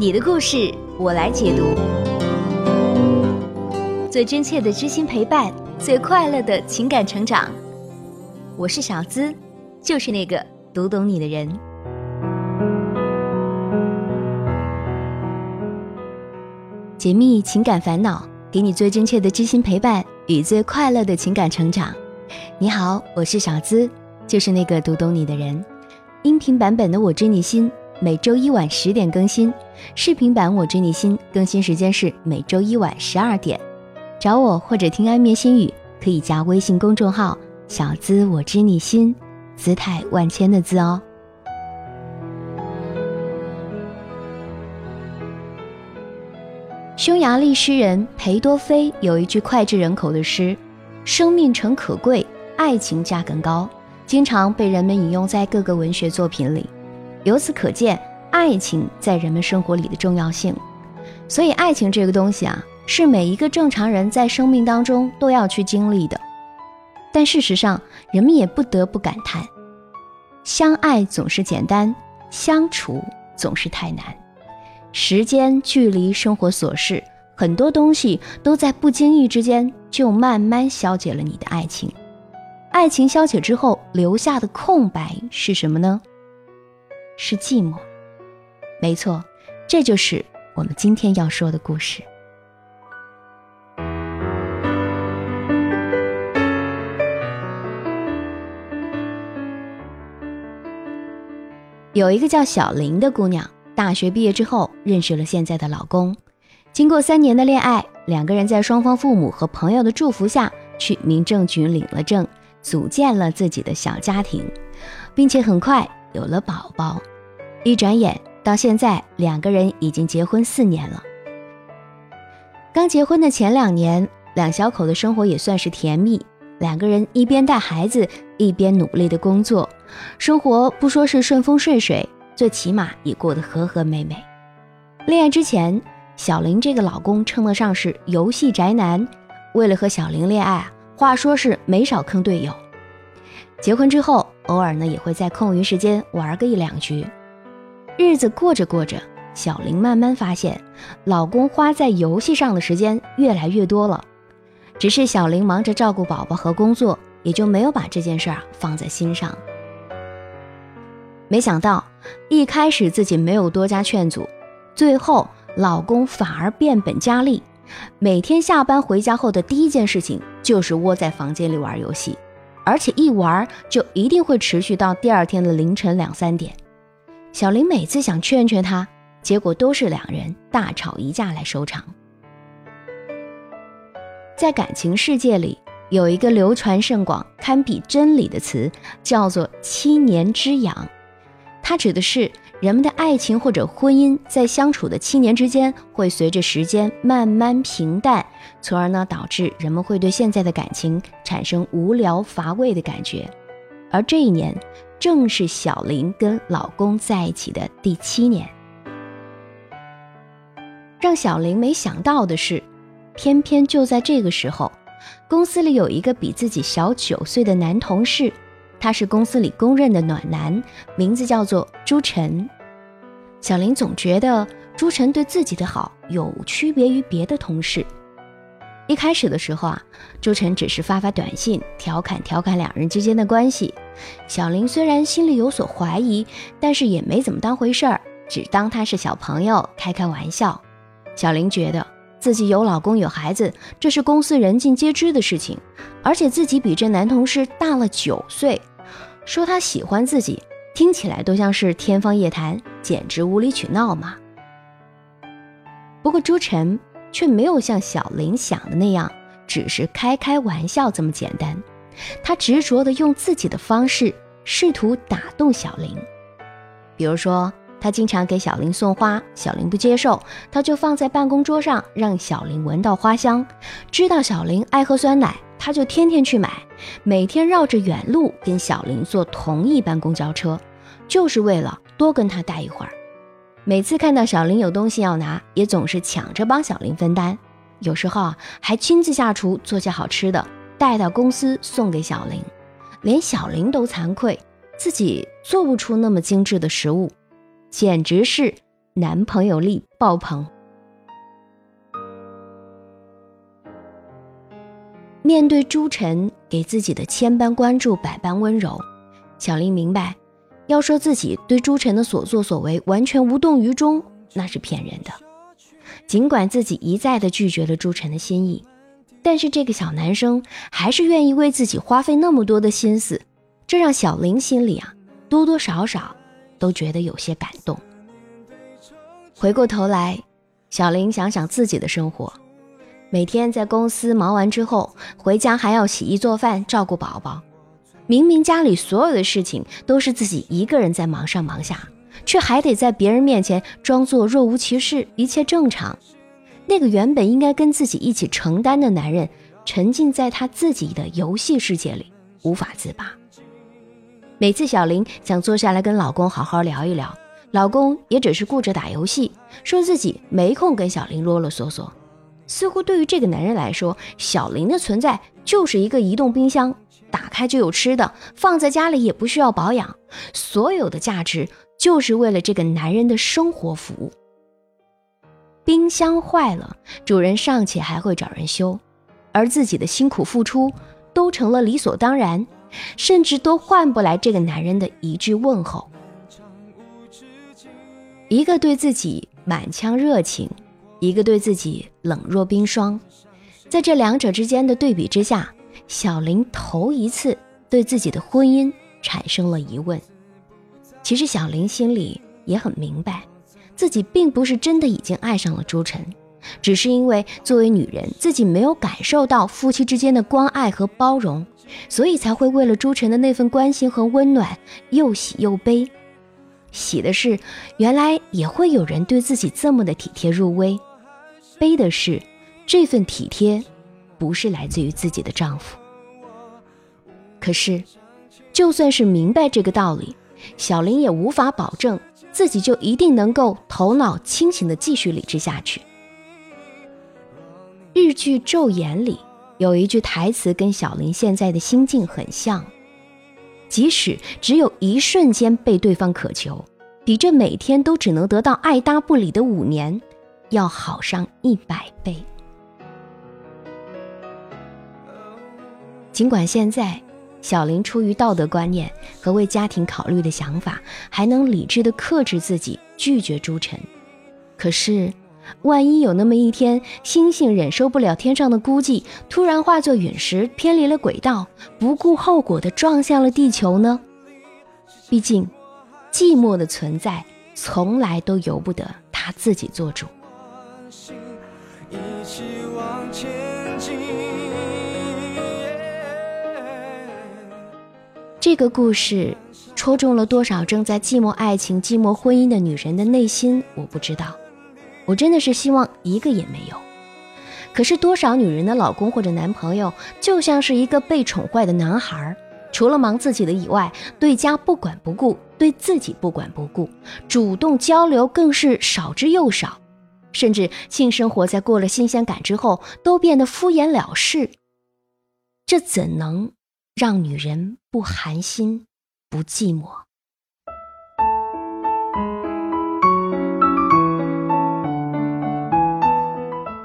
你的故事我来解读，最真切的知心陪伴，最快乐的情感成长。我是小资，就是那个读懂你的人。解密情感烦恼，给你最真切的知心陪伴与最快乐的情感成长。你好，我是小资，就是那个读懂你的人。音频版本的《我知你心》每周一晚十点更新，视频版《我知你心》更新时间是每周一晚十二点。找我或者听安眠心语，可以加微信公众号“小资我知你心”，姿态万千的“资”哦。匈牙利诗人裴多菲有一句脍炙人口的诗：“生命诚可贵，爱情价更高。”经常被人们引用在各个文学作品里，由此可见爱情在人们生活里的重要性。所以，爱情这个东西啊，是每一个正常人在生命当中都要去经历的。但事实上，人们也不得不感叹：相爱总是简单，相处总是太难。时间、距离、生活琐事，很多东西都在不经意之间就慢慢消解了你的爱情。爱情消解之后留下的空白是什么呢？是寂寞。没错，这就是我们今天要说的故事。有一个叫小林的姑娘，大学毕业之后认识了现在的老公。经过三年的恋爱，两个人在双方父母和朋友的祝福下去民政局领了证。组建了自己的小家庭，并且很快有了宝宝。一转眼到现在，两个人已经结婚四年了。刚结婚的前两年，两小口的生活也算是甜蜜。两个人一边带孩子，一边努力的工作，生活不说是顺风顺水，最起码也过得和和美美。恋爱之前，小林这个老公称得上是游戏宅男，为了和小林恋爱啊。话说是没少坑队友，结婚之后偶尔呢也会在空余时间玩个一两局，日子过着过着，小林慢慢发现老公花在游戏上的时间越来越多了，只是小林忙着照顾宝宝和工作，也就没有把这件事儿放在心上。没想到一开始自己没有多加劝阻，最后老公反而变本加厉。每天下班回家后的第一件事情就是窝在房间里玩游戏，而且一玩就一定会持续到第二天的凌晨两三点。小林每次想劝劝他，结果都是两人大吵一架来收场。在感情世界里，有一个流传甚广、堪比真理的词，叫做“七年之痒”，它指的是。人们的爱情或者婚姻在相处的七年之间，会随着时间慢慢平淡，从而呢导致人们会对现在的感情产生无聊乏味的感觉。而这一年，正是小林跟老公在一起的第七年。让小林没想到的是，偏偏就在这个时候，公司里有一个比自己小九岁的男同事。他是公司里公认的暖男，名字叫做朱晨。小林总觉得朱晨对自己的好有区别于别的同事。一开始的时候啊，朱晨只是发发短信，调侃调侃两人之间的关系。小林虽然心里有所怀疑，但是也没怎么当回事儿，只当他是小朋友，开开玩笑。小林觉得。自己有老公有孩子，这是公司人尽皆知的事情，而且自己比这男同事大了九岁，说他喜欢自己，听起来都像是天方夜谭，简直无理取闹嘛。不过朱晨却没有像小林想的那样，只是开开玩笑这么简单，他执着的用自己的方式试图打动小林，比如说。他经常给小林送花，小林不接受，他就放在办公桌上，让小林闻到花香。知道小林爱喝酸奶，他就天天去买，每天绕着远路跟小林坐同一班公交车，就是为了多跟他待一会儿。每次看到小林有东西要拿，也总是抢着帮小林分担，有时候啊还亲自下厨做些好吃的，带到公司送给小林。连小林都惭愧，自己做不出那么精致的食物。简直是男朋友力爆棚。面对朱晨给自己的千般关注、百般温柔，小林明白，要说自己对朱晨的所作所为完全无动于衷，那是骗人的。尽管自己一再的拒绝了朱晨的心意，但是这个小男生还是愿意为自己花费那么多的心思，这让小林心里啊多多少少都觉得有些感动。回过头来，小林想想自己的生活。每天在公司忙完之后，回家还要洗衣做饭、照顾宝宝。明明家里所有的事情都是自己一个人在忙上忙下，却还得在别人面前装作若无其事，一切正常。那个原本应该跟自己一起承担的男人，沉浸在他自己的游戏世界里，无法自拔。每次小林想坐下来跟老公好好聊一聊，老公也只是顾着打游戏，说自己没空跟小林啰啰嗦嗦。似乎对于这个男人来说，小林的存在就是一个移动冰箱，打开就有吃的，放在家里也不需要保养，所有的价值就是为了这个男人的生活服务。冰箱坏了，主人尚且还会找人修，而自己的辛苦付出都成了理所当然，甚至都换不来这个男人的一句问候。一个对自己满腔热情。一个对自己冷若冰霜，在这两者之间的对比之下，小林头一次对自己的婚姻产生了疑问。其实小林心里也很明白，自己并不是真的已经爱上了朱晨，只是因为作为女人，自己没有感受到夫妻之间的关爱和包容，所以才会为了朱晨的那份关心和温暖，又喜又悲。喜的是，原来也会有人对自己这么的体贴入微。悲的是，这份体贴不是来自于自己的丈夫。可是，就算是明白这个道理，小林也无法保证自己就一定能够头脑清醒的继续理智下去。日剧《昼颜》里有一句台词跟小林现在的心境很像：即使只有一瞬间被对方渴求，比这每天都只能得到爱搭不理的五年。要好上一百倍。尽管现在小林出于道德观念和为家庭考虑的想法，还能理智的克制自己拒绝朱晨，可是，万一有那么一天，星星忍受不了天上的孤寂，突然化作陨石偏离了轨道，不顾后果的撞向了地球呢？毕竟，寂寞的存在从来都由不得他自己做主。一起往前进。这个故事戳中了多少正在寂寞爱情、寂寞婚姻的女人的内心？我不知道，我真的是希望一个也没有。可是多少女人的老公或者男朋友就像是一个被宠坏的男孩，除了忙自己的以外，对家不管不顾，对自己不管不顾，主动交流更是少之又少。甚至性生活在过了新鲜感之后，都变得敷衍了事，这怎能让女人不寒心、不寂寞？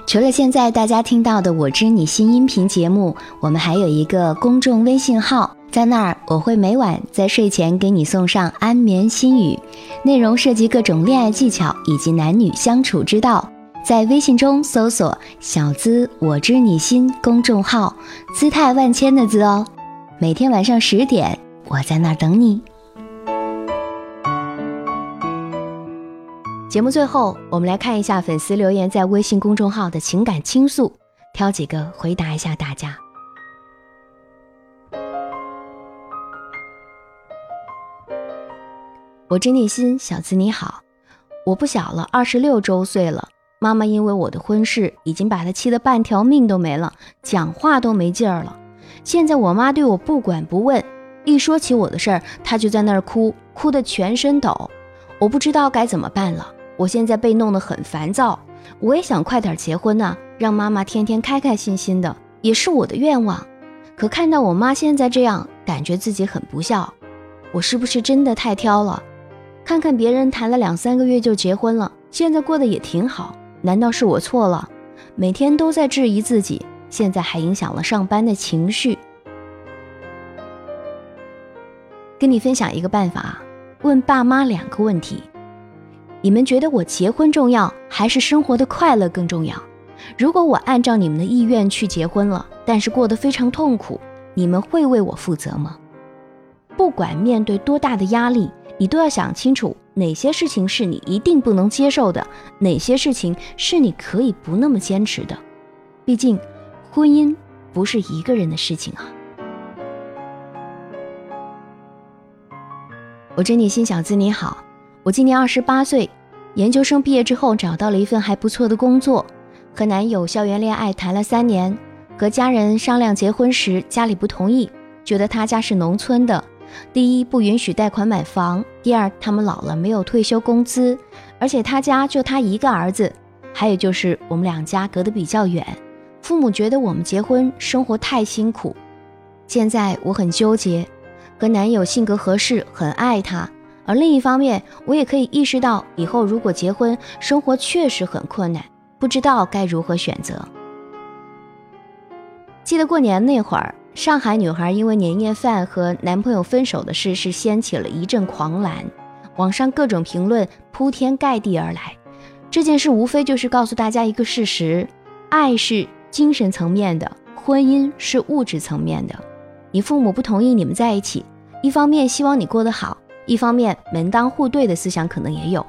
除了现在大家听到的《我知你心》音频节目，我们还有一个公众微信号。在那儿，我会每晚在睡前给你送上安眠心语，内容涉及各种恋爱技巧以及男女相处之道。在微信中搜索“小资我知你心”公众号，姿态万千的“资”哦。每天晚上十点，我在那儿等你。节目最后，我们来看一下粉丝留言在微信公众号的情感倾诉，挑几个回答一下大家。我知你心，小子你好，我不小了，二十六周岁了。妈妈因为我的婚事，已经把她气得半条命都没了，讲话都没劲儿了。现在我妈对我不管不问，一说起我的事儿，她就在那儿哭，哭得全身抖。我不知道该怎么办了。我现在被弄得很烦躁，我也想快点结婚呢，让妈妈天天开开心心的，也是我的愿望。可看到我妈现在这样，感觉自己很不孝。我是不是真的太挑了？看看别人谈了两三个月就结婚了，现在过得也挺好，难道是我错了？每天都在质疑自己，现在还影响了上班的情绪。跟你分享一个办法，问爸妈两个问题：你们觉得我结婚重要，还是生活的快乐更重要？如果我按照你们的意愿去结婚了，但是过得非常痛苦，你们会为我负责吗？不管面对多大的压力。你都要想清楚，哪些事情是你一定不能接受的，哪些事情是你可以不那么坚持的。毕竟，婚姻不是一个人的事情啊。我珍妮心小子你好，我今年二十八岁，研究生毕业之后找到了一份还不错的工作，和男友校园恋爱谈了三年，和家人商量结婚时，家里不同意，觉得他家是农村的。第一，不允许贷款买房；第二，他们老了没有退休工资，而且他家就他一个儿子。还有就是我们两家隔得比较远，父母觉得我们结婚生活太辛苦。现在我很纠结，和男友性格合适，很爱他；而另一方面，我也可以意识到，以后如果结婚，生活确实很困难，不知道该如何选择。记得过年那会儿。上海女孩因为年夜饭和男朋友分手的事，是掀起了一阵狂澜，网上各种评论铺天盖地而来。这件事无非就是告诉大家一个事实：爱是精神层面的，婚姻是物质层面的。你父母不同意你们在一起，一方面希望你过得好，一方面门当户对的思想可能也有。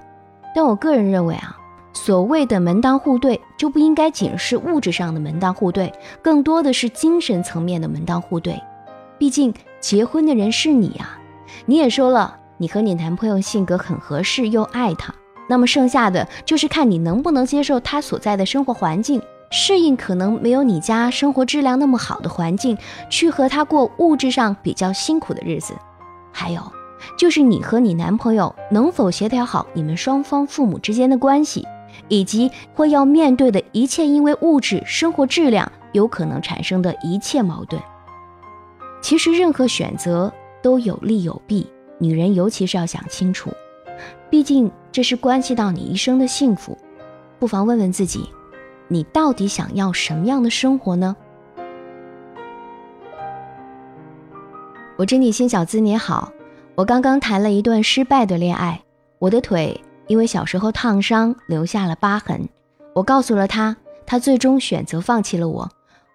但我个人认为啊。所谓的门当户对，就不应该仅是物质上的门当户对，更多的是精神层面的门当户对。毕竟结婚的人是你啊，你也说了，你和你男朋友性格很合适，又爱他，那么剩下的就是看你能不能接受他所在的生活环境，适应可能没有你家生活质量那么好的环境，去和他过物质上比较辛苦的日子。还有，就是你和你男朋友能否协调好你们双方父母之间的关系。以及会要面对的一切因为物质生活质量有可能产生的一切矛盾。其实任何选择都有利有弊，女人尤其是要想清楚，毕竟这是关系到你一生的幸福。不妨问问自己，你到底想要什么样的生活呢？我珍妮心小资你好，我刚刚谈了一段失败的恋爱，我的腿。因为小时候烫伤留下了疤痕，我告诉了他，他最终选择放弃了我。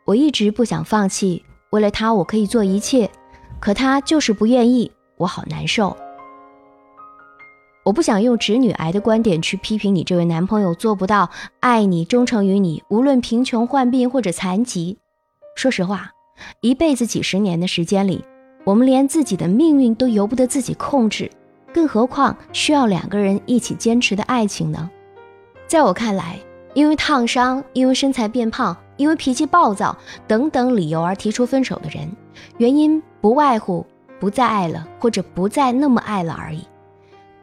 我一直不想放弃，为了他我可以做一切，可他就是不愿意，我好难受。我不想用直女癌的观点去批评你这位男朋友做不到爱你、忠诚于你，无论贫穷、患病或者残疾。说实话，一辈子几十年的时间里，我们连自己的命运都由不得自己控制。更何况需要两个人一起坚持的爱情呢？在我看来，因为烫伤、因为身材变胖、因为脾气暴躁等等理由而提出分手的人，原因不外乎不再爱了，或者不再那么爱了而已。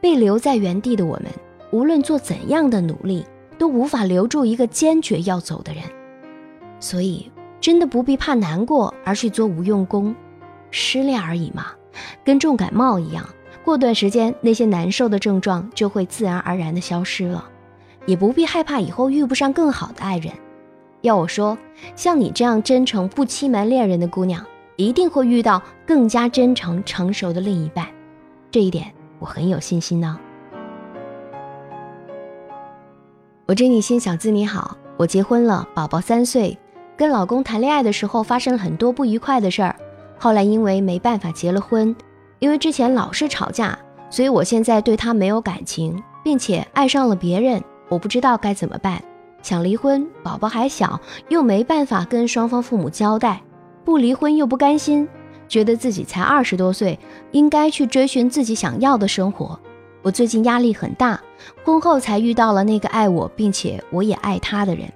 被留在原地的我们，无论做怎样的努力，都无法留住一个坚决要走的人。所以，真的不必怕难过而去做无用功。失恋而已嘛，跟重感冒一样。过段时间，那些难受的症状就会自然而然的消失了，也不必害怕以后遇不上更好的爱人。要我说，像你这样真诚不欺瞒恋人的姑娘，一定会遇到更加真诚成熟的另一半，这一点我很有信心呢。我珍妮心小资你好，我结婚了，宝宝三岁，跟老公谈恋爱的时候发生了很多不愉快的事儿，后来因为没办法结了婚。因为之前老是吵架，所以我现在对他没有感情，并且爱上了别人。我不知道该怎么办，想离婚，宝宝还小，又没办法跟双方父母交代；不离婚又不甘心，觉得自己才二十多岁，应该去追寻自己想要的生活。我最近压力很大，婚后才遇到了那个爱我并且我也爱他的人。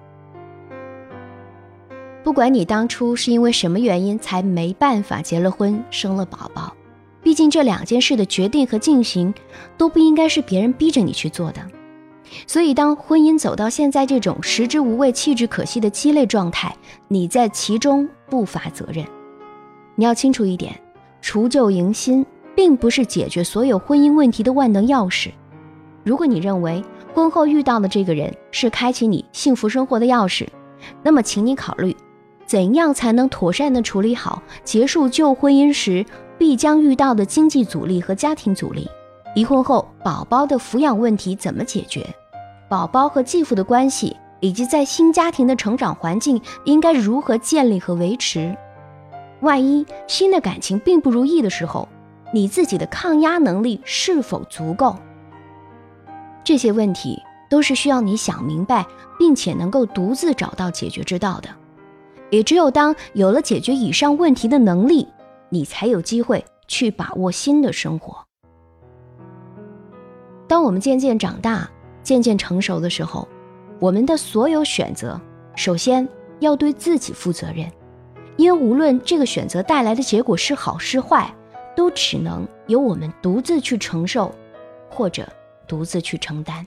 不管你当初是因为什么原因才没办法结了婚，生了宝宝。毕竟这两件事的决定和进行，都不应该是别人逼着你去做的。所以，当婚姻走到现在这种食之无味、弃之可惜的鸡肋状态，你在其中不乏责任。你要清楚一点，除旧迎新并不是解决所有婚姻问题的万能钥匙。如果你认为婚后遇到的这个人是开启你幸福生活的钥匙，那么请你考虑，怎样才能妥善的处理好结束旧婚姻时必将遇到的经济阻力和家庭阻力？离婚后宝宝的抚养问题怎么解决？宝宝和继父的关系，以及在新家庭的成长环境应该如何建立和维持？万一新的感情并不如意的时候，你自己的抗压能力是否足够？这些问题都是需要你想明白，并且能够独自找到解决之道的。也只有当有了解决以上问题的能力，你才有机会去把握新的生活。当我们渐渐长大、渐渐成熟的时候，我们的所有选择，首先要对自己负责任。因为无论这个选择带来的结果是好是坏，都只能由我们独自去承受，或者独自去承担。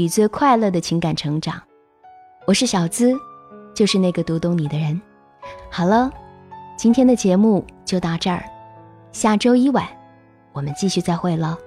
与最快乐的情感成长。我是小资，就是那个读懂你的人。好了，今天的节目就到这儿，下周一晚我们继续再会了。